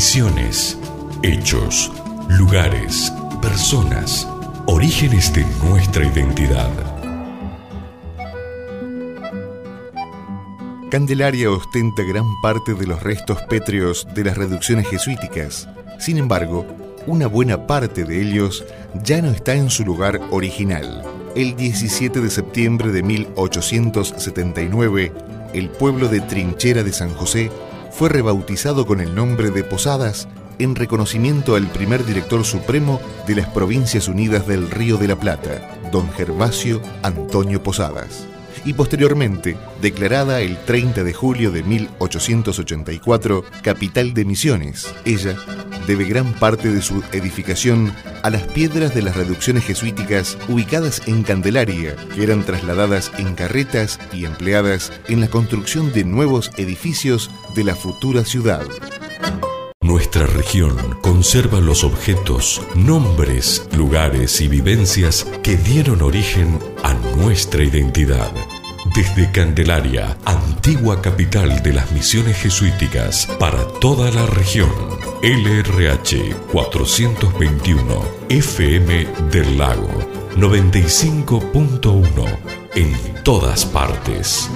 Misiones, hechos, lugares, personas, orígenes de nuestra identidad. Candelaria ostenta gran parte de los restos pétreos de las reducciones jesuíticas. Sin embargo, una buena parte de ellos ya no está en su lugar original. El 17 de septiembre de 1879, el pueblo de Trinchera de San José fue rebautizado con el nombre de Posadas en reconocimiento al primer director supremo de las Provincias Unidas del Río de la Plata, don Gervasio Antonio Posadas y posteriormente declarada el 30 de julio de 1884 capital de Misiones. Ella debe gran parte de su edificación a las piedras de las reducciones jesuíticas ubicadas en Candelaria, que eran trasladadas en carretas y empleadas en la construcción de nuevos edificios de la futura ciudad. Nuestra región conserva los objetos, nombres, lugares y vivencias que dieron origen a nuestra identidad. Desde Candelaria, antigua capital de las misiones jesuíticas para toda la región, LRH 421, FM del Lago 95.1, en todas partes.